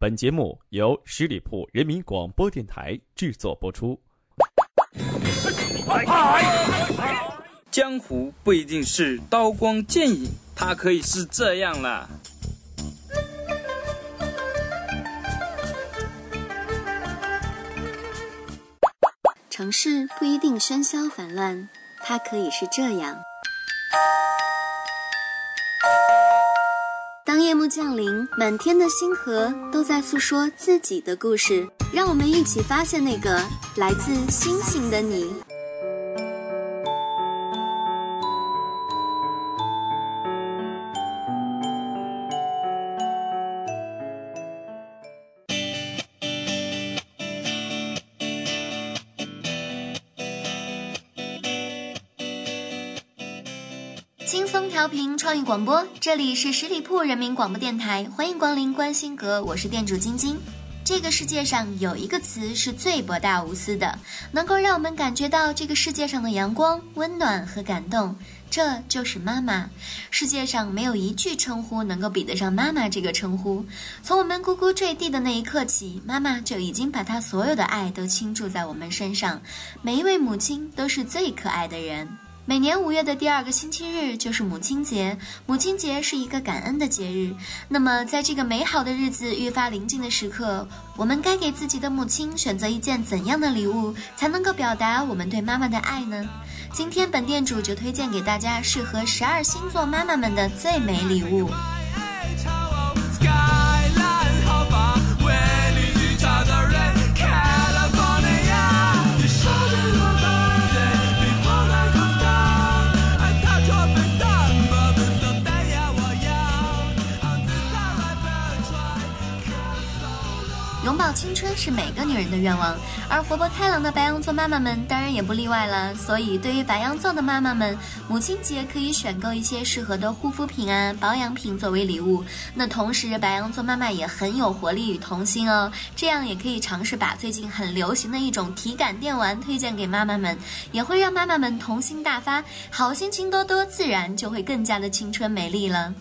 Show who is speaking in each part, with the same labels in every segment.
Speaker 1: 本节目由十里铺人民广播电台制作播出。
Speaker 2: 江湖不一定是刀光剑影，它可以是这样啦。
Speaker 3: 城市不一定喧嚣繁乱，它可以是这样。当夜幕降临，满天的星河都在诉说自己的故事，让我们一起发现那个来自星星的你。创意广播，这里是十里铺人民广播电台，欢迎光临观星阁，我是店主晶晶。这个世界上有一个词是最博大无私的，能够让我们感觉到这个世界上的阳光、温暖和感动，这就是妈妈。世界上没有一句称呼能够比得上妈妈这个称呼。从我们呱呱坠地的那一刻起，妈妈就已经把她所有的爱都倾注在我们身上。每一位母亲都是最可爱的人。每年五月的第二个星期日就是母亲节，母亲节是一个感恩的节日。那么，在这个美好的日子愈发临近的时刻，我们该给自己的母亲选择一件怎样的礼物，才能够表达我们对妈妈的爱呢？今天本店主就推荐给大家适合十二星座妈妈们的最美礼物。青春是每个女人的愿望，而活泼开朗的白羊座妈妈们当然也不例外了。所以，对于白羊座的妈妈们，母亲节可以选购一些适合的护肤品啊、保养品作为礼物。那同时，白羊座妈妈也很有活力与童心哦，这样也可以尝试把最近很流行的一种体感电玩推荐给妈妈们，也会让妈妈们童心大发，好心情多多，自然就会更加的青春美丽了。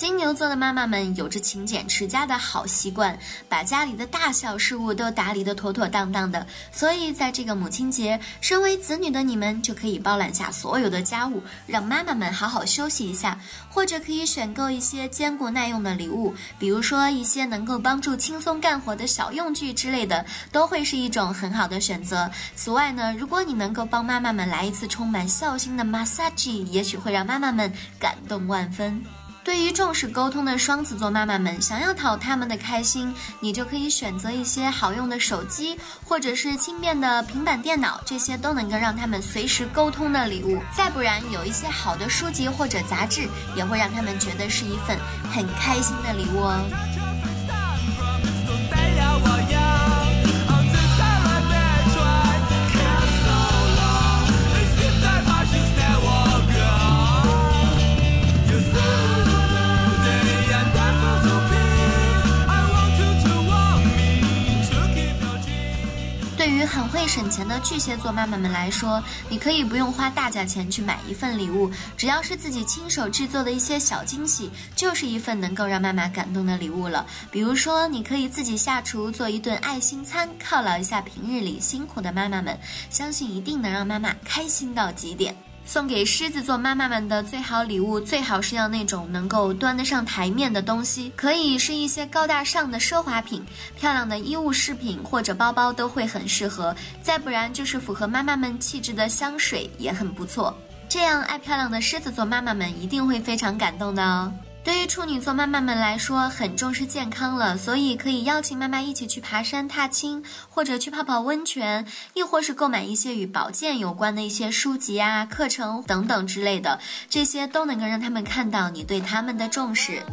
Speaker 3: 金牛座的妈妈们有着勤俭持家的好习惯，把家里的大小事务都打理得妥妥当当的。所以在这个母亲节，身为子女的你们就可以包揽下所有的家务，让妈妈们好好休息一下，或者可以选购一些坚固耐用的礼物，比如说一些能够帮助轻松干活的小用具之类的，都会是一种很好的选择。此外呢，如果你能够帮妈妈们来一次充满孝心的 massage，也许会让妈妈们感动万分。对于重视沟通的双子座妈妈们，想要讨他们的开心，你就可以选择一些好用的手机，或者是轻便的平板电脑，这些都能够让他们随时沟通的礼物。再不然，有一些好的书籍或者杂志，也会让他们觉得是一份很开心的礼物哦。省钱的巨蟹座妈妈们来说，你可以不用花大价钱去买一份礼物，只要是自己亲手制作的一些小惊喜，就是一份能够让妈妈感动的礼物了。比如说，你可以自己下厨做一顿爱心餐，犒劳一下平日里辛苦的妈妈们，相信一定能让妈妈开心到极点。送给狮子座妈妈们的最好礼物，最好是要那种能够端得上台面的东西，可以是一些高大上的奢华品、漂亮的衣物饰品或者包包都会很适合。再不然就是符合妈妈们气质的香水也很不错。这样爱漂亮的狮子座妈妈们一定会非常感动的哦。对于处女座妈妈们来说，很重视健康了，所以可以邀请妈妈一起去爬山、踏青，或者去泡泡温泉，亦或是购买一些与保健有关的一些书籍啊、课程等等之类的，这些都能够让他们看到你对他们的重视。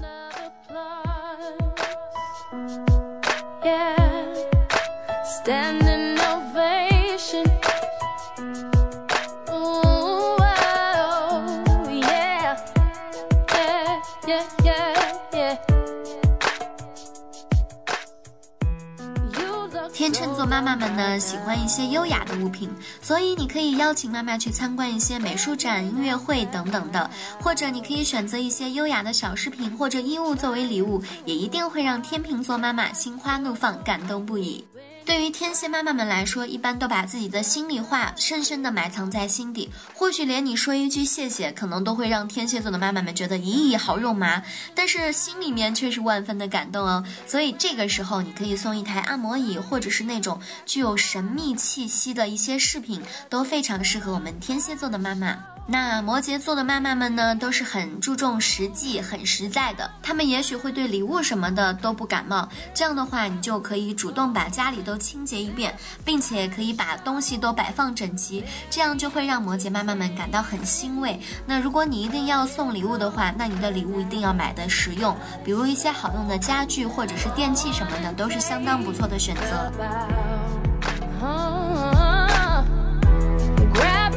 Speaker 3: 天秤座妈妈们呢，喜欢一些优雅的物品，所以你可以邀请妈妈去参观一些美术展、音乐会等等的，或者你可以选择一些优雅的小饰品或者衣物作为礼物，也一定会让天秤座妈妈心花怒放、感动不已。对于天蝎妈妈们来说，一般都把自己的心里话深深的埋藏在心底，或许连你说一句谢谢，可能都会让天蝎座的妈妈们觉得咦，好肉麻，但是心里面却是万分的感动哦。所以这个时候，你可以送一台按摩椅，或者是那种具有神秘气息的一些饰品，都非常适合我们天蝎座的妈妈。那摩羯座的妈妈们呢，都是很注重实际、很实在的。他们也许会对礼物什么的都不感冒。这样的话，你就可以主动把家里都清洁一遍，并且可以把东西都摆放整齐，这样就会让摩羯妈妈们感到很欣慰。那如果你一定要送礼物的话，那你的礼物一定要买的实用，比如一些好用的家具或者是电器什么的，都是相当不错的选择。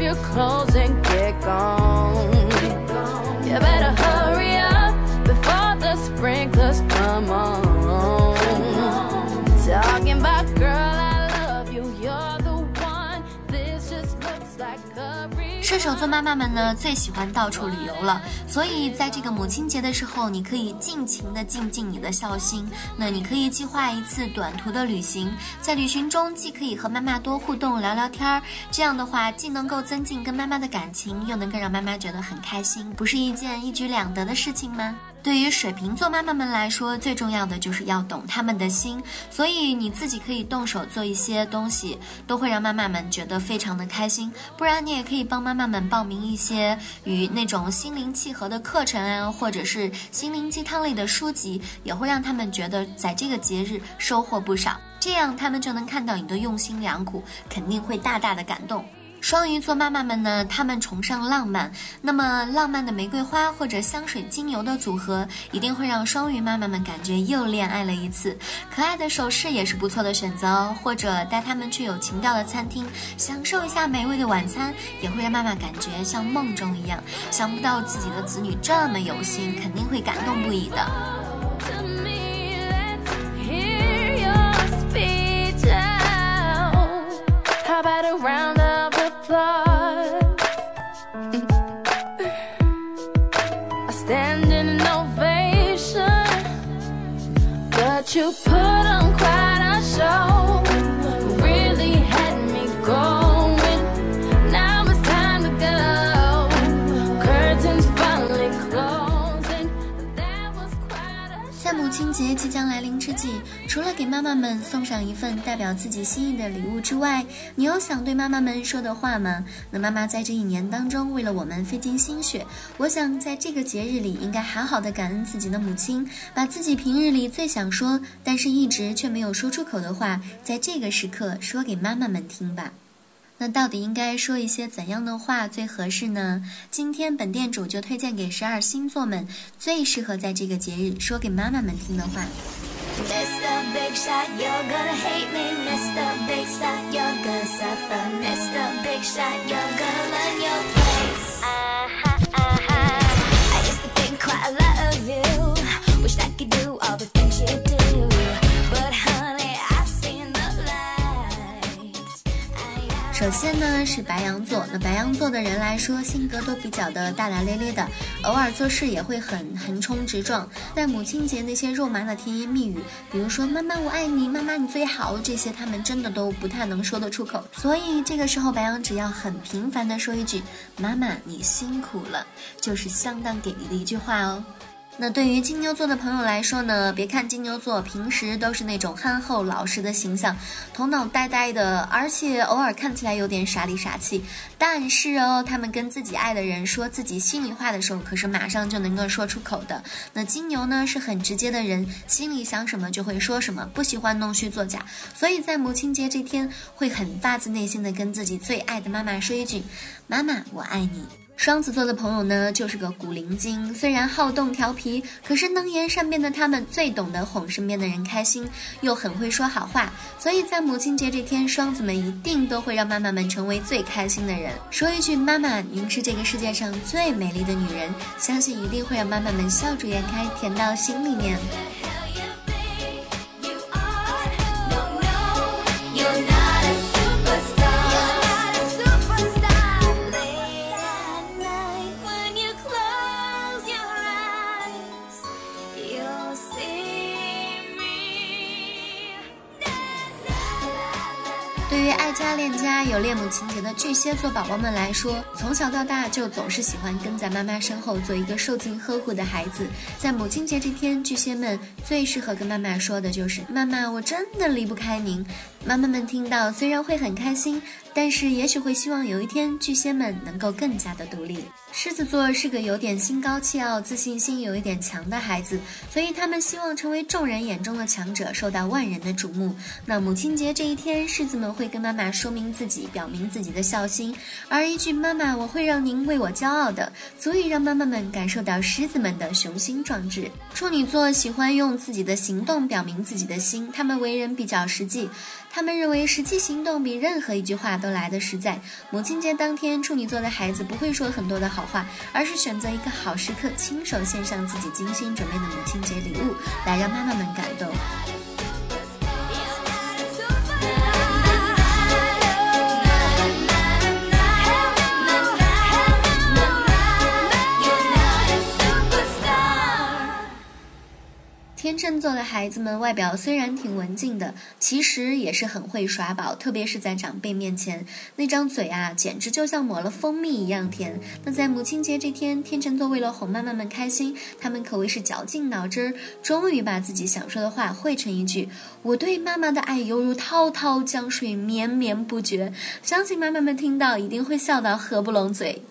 Speaker 3: your clothes and get gone. You better 射手座妈妈们呢，最喜欢到处旅游了，所以在这个母亲节的时候，你可以尽情的尽尽你的孝心。那你可以计划一次短途的旅行，在旅行中既可以和妈妈多互动聊聊天儿，这样的话既能够增进跟妈妈的感情，又能够让妈妈觉得很开心，不是一件一举两得的事情吗？对于水瓶座妈妈们来说，最重要的就是要懂他们的心，所以你自己可以动手做一些东西，都会让妈妈们觉得非常的开心。不然你也可以帮妈妈们报名一些与那种心灵契合的课程啊，或者是心灵鸡汤类的书籍，也会让他们觉得在这个节日收获不少，这样他们就能看到你的用心良苦，肯定会大大的感动。双鱼座妈妈们呢，她们崇尚浪漫，那么浪漫的玫瑰花或者香水精油的组合，一定会让双鱼妈妈们感觉又恋爱了一次。可爱的首饰也是不错的选择哦，或者带他们去有情调的餐厅，享受一下美味的晚餐，也会让妈妈感觉像梦中一样。想不到自己的子女这么有心，肯定会感动不已的。Love. 妈妈们送上一份代表自己心意的礼物之外，你有想对妈妈们说的话吗？那妈妈在这一年当中为了我们费尽心血，我想在这个节日里应该好好的感恩自己的母亲，把自己平日里最想说但是一直却没有说出口的话，在这个时刻说给妈妈们听吧。那到底应该说一些怎样的话最合适呢？今天本店主就推荐给十二星座们最适合在这个节日说给妈妈们听的话。Big Shot, you're gonna hate me. Mr. Big Shot, you're gonna suffer. Mr. Big Shot, you're gonna learn your place. Uh-huh, uh-huh. I used to think quite a lot of you. Wish I could do all the things you do. 首先呢是白羊座，那白羊座的人来说，性格都比较的大大咧咧的。偶尔做事也会很横冲直撞，在母亲节那些肉麻的甜言蜜语，比如说“妈妈我爱你”“妈妈你最好”这些，他们真的都不太能说得出口。所以这个时候，白羊只要很频繁的说一句“妈妈你辛苦了”，就是相当给力的一句话哦。那对于金牛座的朋友来说呢，别看金牛座平时都是那种憨厚老实的形象，头脑呆呆的，而且偶尔看起来有点傻里傻气，但是哦，他们跟自己爱的人说自己心里话的时候，可是马上就能够说出口的。那金牛呢是很直接的人，心里想什么就会说什么，不喜欢弄虚作假，所以在母亲节这天会很发自内心的跟自己最爱的妈妈说一句：“妈妈，我爱你。”双子座的朋友呢，就是个古灵精，虽然好动调皮，可是能言善辩的他们最懂得哄身边的人开心，又很会说好话，所以在母亲节这天，双子们一定都会让妈妈们成为最开心的人。说一句“妈妈，您是这个世界上最美丽的女人”，相信一定会让妈妈们笑逐颜开，甜到心里面。对于爱家恋家、有恋母情节的巨蟹座宝宝们来说，从小到大就总是喜欢跟在妈妈身后，做一个受尽呵护的孩子。在母亲节这天，巨蟹们最适合跟妈妈说的就是：“妈妈，我真的离不开您。”妈妈们听到虽然会很开心，但是也许会希望有一天巨蟹们能够更加的独立。狮子座是个有点心高气傲、自信心有一点强的孩子，所以他们希望成为众人眼中的强者，受到万人的瞩目。那母亲节这一天，狮子们会跟妈妈说明自己，表明自己的孝心，而一句“妈妈，我会让您为我骄傲的”，足以让妈妈们感受到狮子们的雄心壮志。处女座喜欢用自己的行动表明自己的心，他们为人比较实际。他们认为实际行动比任何一句话都来得实在。母亲节当天，处女座的孩子不会说很多的好话，而是选择一个好时刻，亲手献上自己精心准备的母亲节礼物，来让妈妈们感动。天秤座的孩子们外表虽然挺文静的，其实也是很会耍宝，特别是在长辈面前，那张嘴啊，简直就像抹了蜂蜜一样甜。那在母亲节这天，天秤座为了哄妈妈们开心，他们可谓是绞尽脑汁，终于把自己想说的话汇成一句：“我对妈妈的爱犹如滔滔江水，绵绵不绝。”相信妈妈们听到一定会笑到合不拢嘴。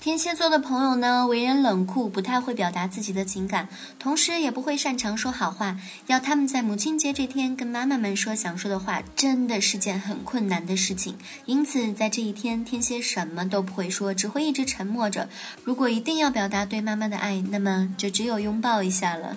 Speaker 3: 天蝎座的朋友呢，为人冷酷，不太会表达自己的情感，同时也不会擅长说好话。要他们在母亲节这天跟妈妈们说想说的话，真的是件很困难的事情。因此，在这一天，天蝎什么都不会说，只会一直沉默着。如果一定要表达对妈妈的爱，那么就只有拥抱一下了。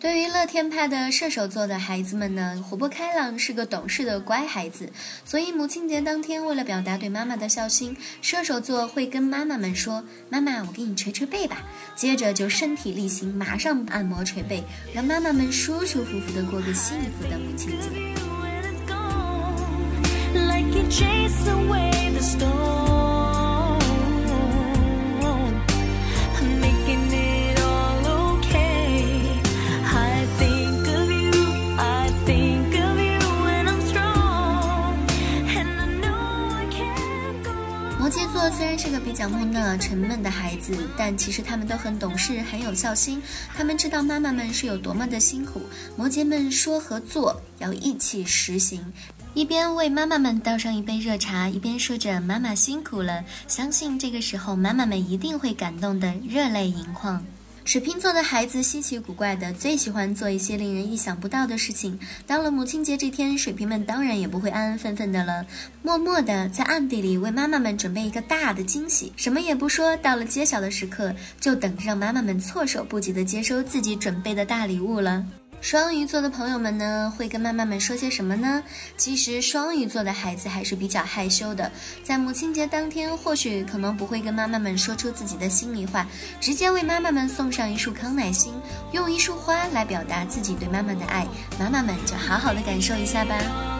Speaker 3: 对于乐天派的射手座的孩子们呢，活泼开朗，是个懂事的乖孩子。所以母亲节当天，为了表达对妈妈的孝心，射手座会跟妈妈们说：“妈妈，我给你捶捶背吧。”接着就身体力行，马上按摩捶背，让妈妈们舒舒服服的过个幸福的母亲节。虽然是个比较木讷、沉闷的孩子，但其实他们都很懂事、很有孝心。他们知道妈妈们是有多么的辛苦。摩羯们说和做要一起实行，一边为妈妈们倒上一杯热茶，一边说着“妈妈辛苦了”。相信这个时候，妈妈们一定会感动得热泪盈眶。水瓶座的孩子稀奇古怪的，最喜欢做一些令人意想不到的事情。到了母亲节这天，水瓶们当然也不会安安分分的了，默默的在暗地里为妈妈们准备一个大的惊喜，什么也不说。到了揭晓的时刻，就等着让妈妈们措手不及的接收自己准备的大礼物了。双鱼座的朋友们呢，会跟妈妈们说些什么呢？其实双鱼座的孩子还是比较害羞的，在母亲节当天，或许可能不会跟妈妈们说出自己的心里话，直接为妈妈们送上一束康乃馨，用一束花来表达自己对妈妈的爱，妈妈们就好好的感受一下吧。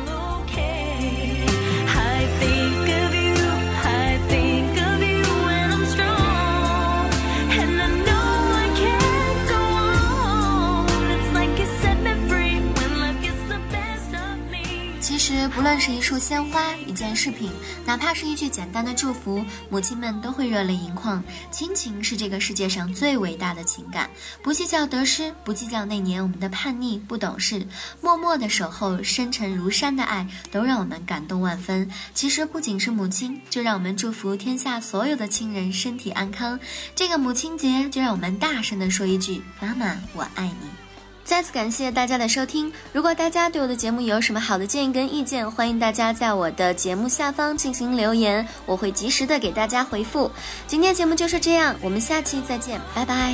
Speaker 3: 论是一束鲜花、一件饰品，哪怕是一句简单的祝福，母亲们都会热泪盈眶。亲情是这个世界上最伟大的情感，不计较得失，不计较那年我们的叛逆、不懂事，默默的守候，深沉如山的爱，都让我们感动万分。其实不仅是母亲，就让我们祝福天下所有的亲人身体安康。这个母亲节，就让我们大声的说一句：妈妈，我爱你。再次感谢大家的收听。如果大家对我的节目有什么好的建议跟意见，欢迎大家在我的节目下方进行留言，我会及时的给大家回复。今天节目就是这样，我们下期再见，拜拜。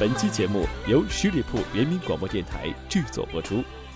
Speaker 1: 本期节目由十里铺人民广播电台制作播出。